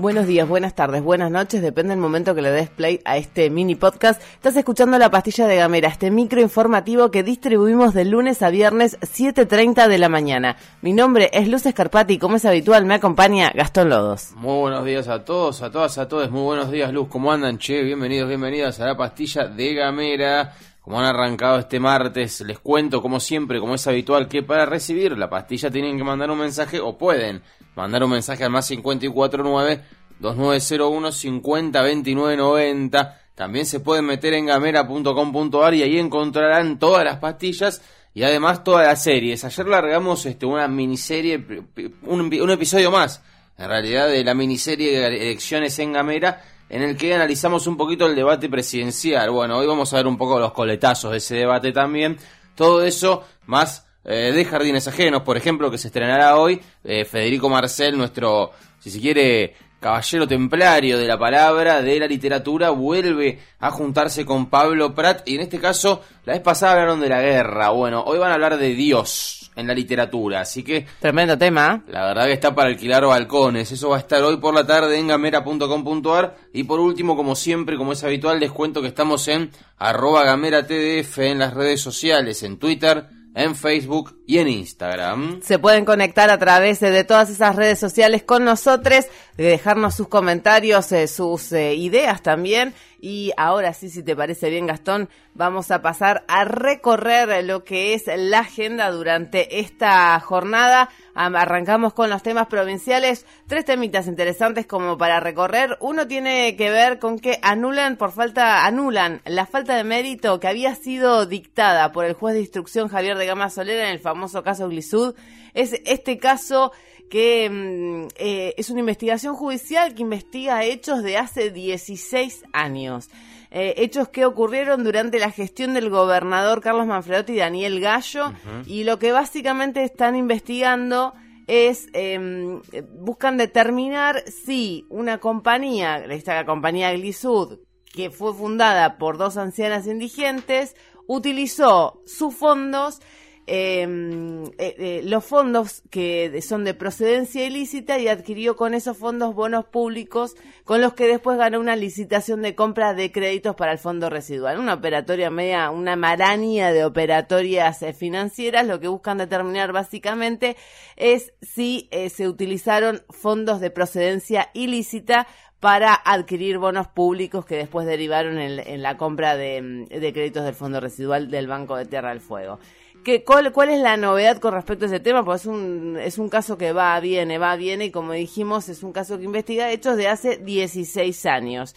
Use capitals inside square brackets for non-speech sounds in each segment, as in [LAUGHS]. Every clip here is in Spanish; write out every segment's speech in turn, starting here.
Buenos días, buenas tardes, buenas noches, depende del momento que le des play a este mini podcast. Estás escuchando La Pastilla de Gamera, este micro informativo que distribuimos de lunes a viernes 7.30 de la mañana. Mi nombre es Luz Escarpati y como es habitual me acompaña Gastón Lodos. Muy buenos días a todos, a todas, a todos. Muy buenos días, Luz. ¿Cómo andan, che? Bienvenidos, bienvenidas a La Pastilla de Gamera. Como han arrancado este martes, les cuento, como siempre, como es habitual, que para recibir la pastilla tienen que mandar un mensaje o pueden mandar un mensaje al más 549 2901 502990. También se pueden meter en gamera.com.ar y ahí encontrarán todas las pastillas y además todas las series. Ayer largamos este, una miniserie, un, un episodio más, en realidad, de la miniserie de elecciones en Gamera en el que analizamos un poquito el debate presidencial. Bueno, hoy vamos a ver un poco los coletazos de ese debate también. Todo eso más eh, de Jardines Ajenos, por ejemplo, que se estrenará hoy. Eh, Federico Marcel, nuestro, si se quiere, caballero templario de la palabra, de la literatura, vuelve a juntarse con Pablo Prat. Y en este caso, la vez pasada hablaron de la guerra. Bueno, hoy van a hablar de Dios en la literatura. Así que. Tremendo tema. La verdad que está para alquilar balcones. Eso va a estar hoy por la tarde en gamera.com.ar. Y por último, como siempre, como es habitual, les cuento que estamos en arroba gamera tdf en las redes sociales, en Twitter en Facebook y en Instagram. Se pueden conectar a través de, todas esas redes sociales con nosotros, dejarnos sus comentarios, eh, sus eh, ideas también. Y ahora sí, si te parece bien, Gastón, vamos a pasar a recorrer lo que es la agenda durante esta jornada. Arrancamos con los temas provinciales. Tres temitas interesantes como para recorrer. Uno tiene que ver con que anulan por falta, anulan la falta de mérito que había sido dictada por el juez de instrucción Javier de Gama Solera en el famoso caso Glisud. Es este caso que mm, eh, es una investigación judicial que investiga hechos de hace 16 años. Eh, hechos que ocurrieron durante la gestión del gobernador Carlos Manfredotti y Daniel Gallo, y lo que básicamente están investigando es, em, buscan determinar si una compañía, esta compañía Glisud, que fue fundada por dos ancianas indigentes, utilizó sus fondos eh, eh, los fondos que son de procedencia ilícita y adquirió con esos fondos bonos públicos con los que después ganó una licitación de compra de créditos para el fondo residual. Una operatoria media, una maraña de operatorias eh, financieras, lo que buscan determinar básicamente es si se utilizaron fondos de procedencia ilícita para adquirir bonos públicos que después derivaron en, la compra de, de créditos del fondo residual del Banco de Tierra del Fuego cuál, ¿Cuál es la novedad con respecto a ese tema? Pues es un, es un caso que va, viene, va, viene, y como dijimos, es un caso que investiga hechos de hace 16 años.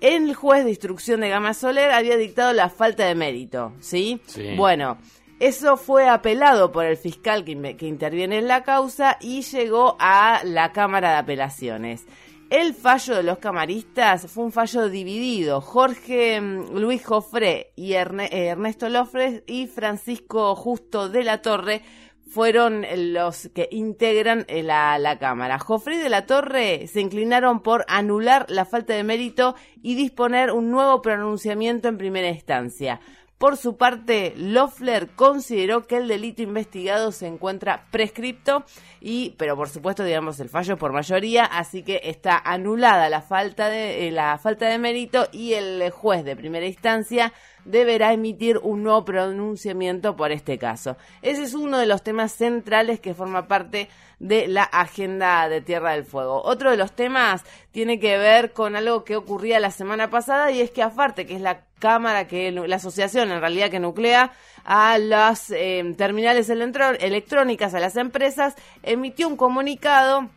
El juez de instrucción de Gama Soler había dictado la falta de mérito, ¿sí? sí. Bueno, eso fue apelado por el fiscal que, que interviene en la causa y llegó a la Cámara de Apelaciones. El fallo de los camaristas fue un fallo dividido. Jorge mm, Luis Jofré y eh, Ernesto Lofres y Francisco Justo de la Torre fueron los que integran eh, la, la Cámara. Jofré de la Torre se inclinaron por anular la falta de mérito y disponer un nuevo pronunciamiento en primera instancia. Por su parte, Loeffler consideró que el delito investigado se encuentra prescripto y, pero por supuesto, digamos, el fallo por mayoría, así que está anulada la falta de, eh, la falta de mérito y el juez de primera instancia deberá emitir un nuevo pronunciamiento por este caso. Ese es uno de los temas centrales que forma parte de la agenda de Tierra del Fuego. Otro de los temas tiene que ver con algo que ocurría la semana pasada y es que AFARTE, que es la cámara que la asociación en realidad que nuclea a las eh, terminales electrónicas, a las empresas, emitió un comunicado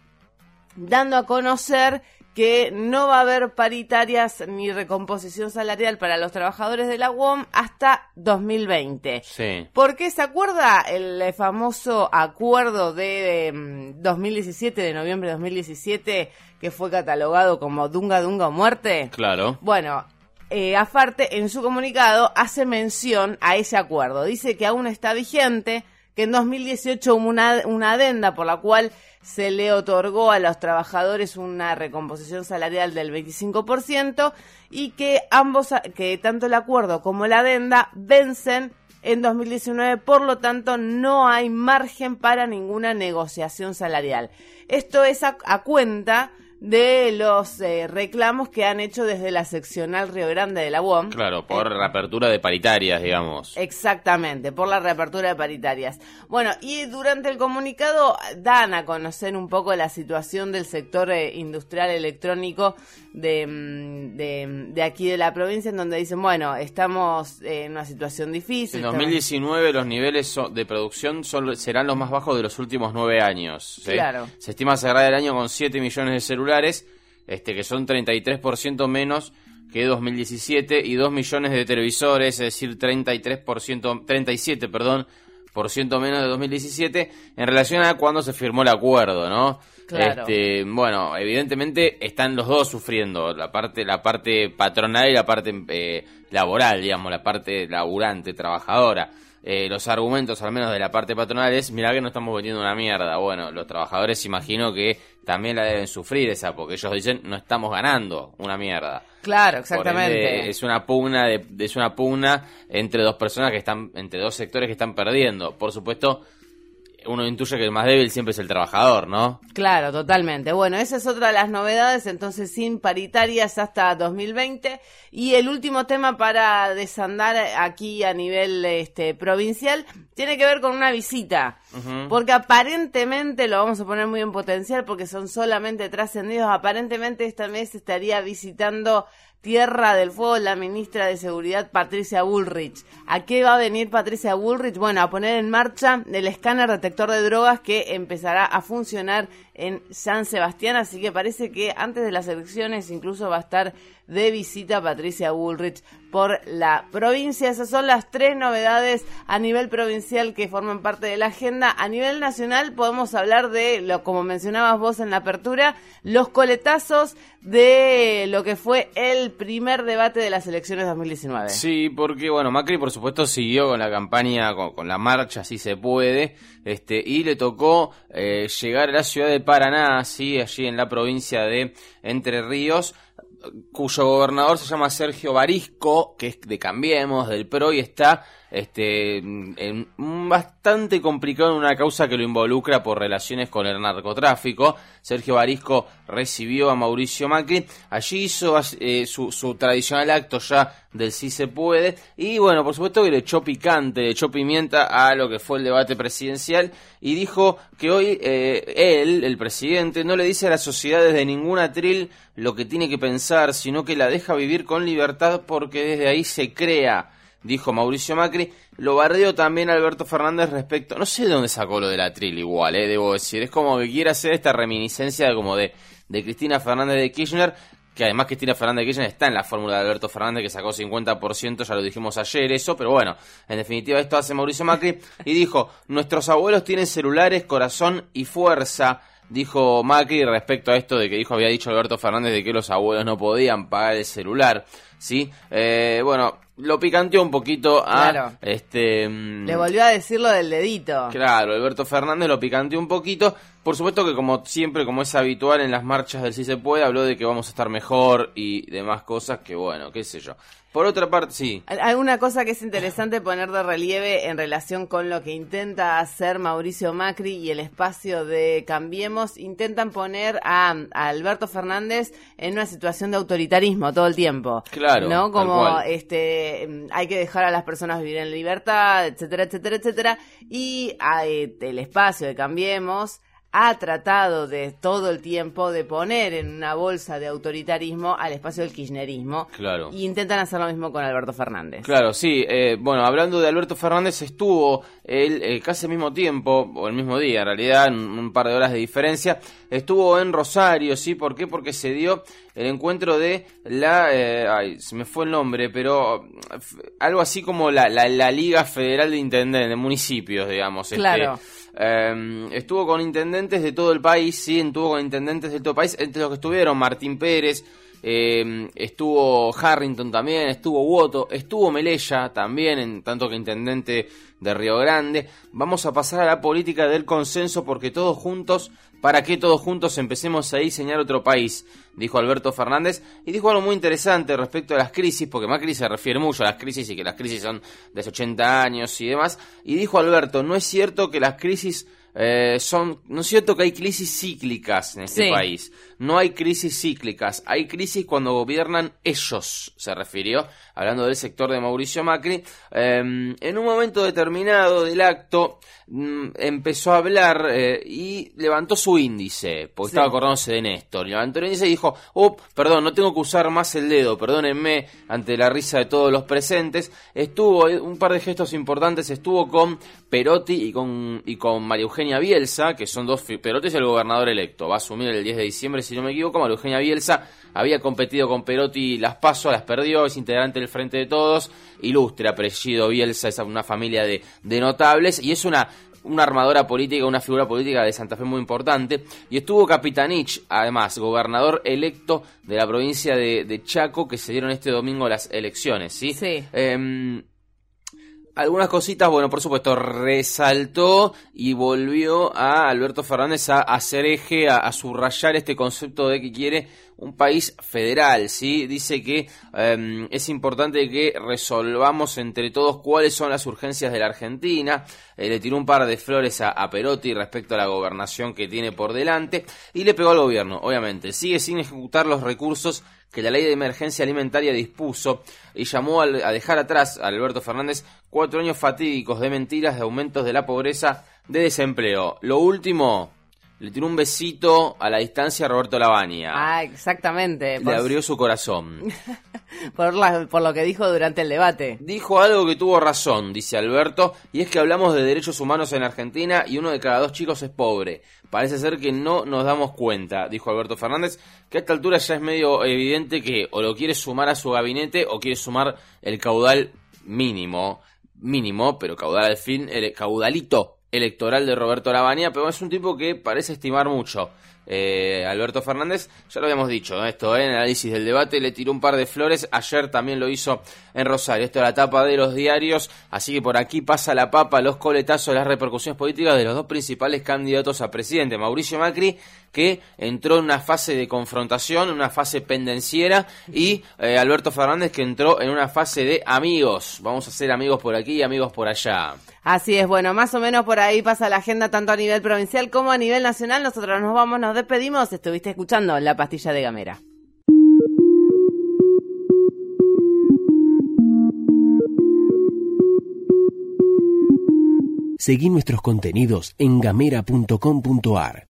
dando a conocer que no va a haber paritarias ni recomposición salarial para los trabajadores de la UOM hasta 2020. Sí. ¿Por qué se acuerda el famoso acuerdo de 2017, em, de noviembre de 2017, que fue catalogado como Dunga Dunga o muerte? Claro. Bueno, eh, Afarte en su comunicado hace mención a ese acuerdo. Dice que aún está vigente, que en 2018 hubo una, una adenda por la cual se le otorgó a los trabajadores una recomposición salarial del 25% y que ambos, que tanto el acuerdo como la adenda vencen en 2019, por lo tanto no hay margen para ninguna negociación salarial. Esto es a, a cuenta de los eh, reclamos que han hecho desde la seccional Río Grande de la UOM. Claro, por Eh, reapertura de paritarias, digamos. Exactamente, por la reapertura de paritarias. Bueno, y durante el comunicado dan a conocer un poco la situación del sector eh, industrial electrónico de, mm, de, de aquí de la provincia, en donde dicen, bueno, estamos en una situación difícil. En estamos- 2019 los niveles de producción son- serán los más bajos de los últimos nueve años. ¿sí? Claro. Se estima cerrar el año con 7 millones de celulares, este, que son 33% menos que 2017 y 2 millones de televisores, es decir, 33%, 37, perdón, por ciento menos de 2017 en relación a cuando se firmó el acuerdo, ¿no? Claro. Este, bueno, evidentemente están los dos sufriendo, la parte, la parte patronal y la parte eh, laboral, digamos, la parte laburante, trabajadora. Eh, los argumentos, al menos de la parte patronal, es, mirá que no estamos vendiendo una mierda. Bueno, los trabajadores imagino que también la deben sufrir esa, porque ellos dicen, no estamos ganando una mierda. Claro, exactamente. ende, es una pugna de, es una pugna entre dos personas que están, entre dos sectores que están perdiendo. Por supuesto, uno intuye que el más débil siempre es el trabajador, ¿no? Claro, totalmente. Bueno, esa es otra de las novedades, entonces sin paritarias hasta 2020. Y el último tema para desandar aquí a nivel este, provincial tiene que ver con una visita. Porque aparentemente, lo vamos a poner muy en potencial porque son solamente trascendidos, aparentemente esta mes estaría visitando Tierra del Fuego la ministra de Seguridad Patricia Bullrich. ¿A qué va a venir Patricia Bullrich? Bueno, a poner en marcha el escáner detector de drogas que empezará a funcionar en San Sebastián, así que parece que antes de las elecciones incluso va a estar de visita Patricia Bullrich por la provincia. Esas son las tres novedades a nivel provincial que forman parte de la agenda. A nivel nacional podemos hablar de, lo como mencionabas vos en la apertura, los coletazos de lo que fue el primer debate de las elecciones 2019. Sí, porque bueno, Macri por supuesto siguió con la campaña, con, con la marcha, si se puede, este, y le tocó eh, llegar a la ciudad de Paraná, sí, allí en la provincia de Entre Ríos, cuyo gobernador se llama Sergio Barisco, que es de Cambiemos, del PRO, y está este, bastante complicado en una causa que lo involucra por relaciones con el narcotráfico. Sergio Barisco recibió a Mauricio Macri, allí hizo eh, su, su tradicional acto ya del sí se puede, y bueno, por supuesto que le echó picante, le echó pimienta a lo que fue el debate presidencial, y dijo que hoy eh, él, el presidente, no le dice a las sociedades de ningún atril lo que tiene que pensar, sino que la deja vivir con libertad porque desde ahí se crea, dijo Mauricio Macri. Lo bardeó también Alberto Fernández respecto, no sé de dónde sacó lo del atril igual, eh, debo decir, es como que quiere hacer esta reminiscencia de como de, de Cristina Fernández de Kirchner, que además Cristina Fernández de Kirchner está en la fórmula de Alberto Fernández que sacó 50%, ya lo dijimos ayer eso, pero bueno, en definitiva esto hace Mauricio Macri y dijo, nuestros abuelos tienen celulares, corazón y fuerza, dijo Macri respecto a esto de que dijo había dicho Alberto Fernández de que los abuelos no podían pagar el celular, ¿sí? Eh, bueno, lo picanteó un poquito a Claro. este mm, Le volvió a decir lo del dedito. Claro, Alberto Fernández lo picanteó un poquito. Por supuesto que como siempre, como es habitual en las marchas del Sí se puede, habló de que vamos a estar mejor y demás cosas que bueno, qué sé yo. Por otra parte, sí. Alguna cosa que es interesante poner de relieve en relación con lo que intenta hacer Mauricio Macri y el espacio de Cambiemos, intentan poner a, a Alberto Fernández en una situación de autoritarismo todo el tiempo. Claro, ¿No? Como este mm, hay que dejar a las personas vivir en libertad, etcétera, etcétera, etcétera. Y ah, eh, el espacio de Cambiemos ha tratado de todo el tiempo de poner en una bolsa de autoritarismo al espacio del kirchnerismo. Claro. Y intentan hacer lo mismo con Alberto Fernández. Claro, sí. eh, bueno, hablando de Alberto Fernández, estuvo él eh, casi al mismo tiempo, o el mismo día, en realidad, en un par de horas de diferencia, estuvo en Rosario, ¿sí? ¿Por qué? Porque se dio el encuentro de la... eh, ay, se me fue el nombre, pero algo así como la, la, la Liga Federal de Intendentes, de Municipios, digamos. este, Claro. Eh, estuvo con intendentes de todo el país, sí, estuvo con intendentes de todo el país, entre los que estuvieron Martín Pérez, eh, estuvo Harrington también, estuvo Woto, estuvo Melella también, en tanto que intendente de Río Grande. Vamos a pasar a la política del consenso porque todos juntos, para que todos juntos empecemos a diseñar otro país, dijo Alberto Fernández, y dijo algo muy interesante respecto a las crisis, porque Macri se refiere mucho a las crisis y que las crisis son de 80 años y demás, y dijo Alberto, no es cierto que las crisis eh, son, no es cierto que hay crisis cíclicas en este país. No hay crisis cíclicas, hay crisis cuando gobiernan ellos, se refirió, hablando del sector de Mauricio Macri. Em, en un momento determinado del acto mm, empezó a hablar eh, y levantó su índice, porque estaba acordándose de Néstor. Levantó el índice y dijo, oh, perdón, no tengo que usar más el dedo, perdónenme ante la risa de todos los presentes. Estuvo, eh, un par de gestos importantes, estuvo con Perotti y con, y con María Eugenia Bielsa, que son dos, Perotti es el gobernador electo, va a asumir el 10 de diciembre si no me equivoco, María Eugenia Bielsa había competido con Perotti las paso, las perdió, es integrante del Frente de Todos, ilustre apellido Bielsa, es una familia de, notables y es una una armadora política, una figura política de Santa Fe muy importante. Y estuvo Capitanich, además, gobernador electo de la provincia de, Chaco, que se dieron este domingo las elecciones, ¿sí? Sí. Em, algunas cositas, bueno, por supuesto, resaltó y volvió a Alberto Fernández a hacer eje, a, subrayar este concepto de que quiere un país federal, ¿sí? Dice que em, es importante que resolvamos entre todos cuáles son las urgencias de la Argentina. Eh, le tiró un par de flores a, a, Perotti respecto a la gobernación que tiene por delante y le pegó al gobierno, obviamente. Sigue sin ejecutar los recursos que la ley de emergencia alimentaria dispuso y llamó a dejar atrás a Alberto Fernández cuatro años fatídicos de mentiras, de aumentos de la pobreza, de desempleo. Lo último, le tiró un besito a la distancia a Roberto Lavagna. Ah, exactamente. Le abrió su corazón. [LAUGHS] por, por lo que dijo durante el debate. Dijo algo que tuvo razón, dice Alberto, y es que hablamos de derechos humanos en Argentina y uno de cada dos chicos es pobre. Parece ser que no nos damos cuenta, dijo Alberto Fernández, que a esta altura ya es medio evidente que o lo quiere sumar a su gabinete o quiere sumar el caudal mínimo, mínimo, pero caudal al fin, el caudalito electoral de Roberto Lavagna, pero es un tipo que parece estimar mucho. Eh, Alberto Fernández, ya lo habíamos dicho, esto, ¿eh? en el análisis del debate, le tiró un par de flores, ayer también lo hizo en Rosario, esto es la tapa de los diarios, así que por aquí pasa la papa, los coletazos, las repercusiones políticas de los dos principales candidatos a presidente, Mauricio Macri que entró en una fase de confrontación, una fase pendenciera, y eh, Alberto Fernández que entró en una fase de amigos. Vamos a ser amigos por aquí y amigos por allá. Así es, bueno, más o menos por ahí pasa la agenda tanto a nivel provincial como a nivel nacional. Nosotros nos vamos, nos despedimos. Estuviste escuchando La Pastilla de Gamera. Seguí nuestros contenidos en gamera.com.ar.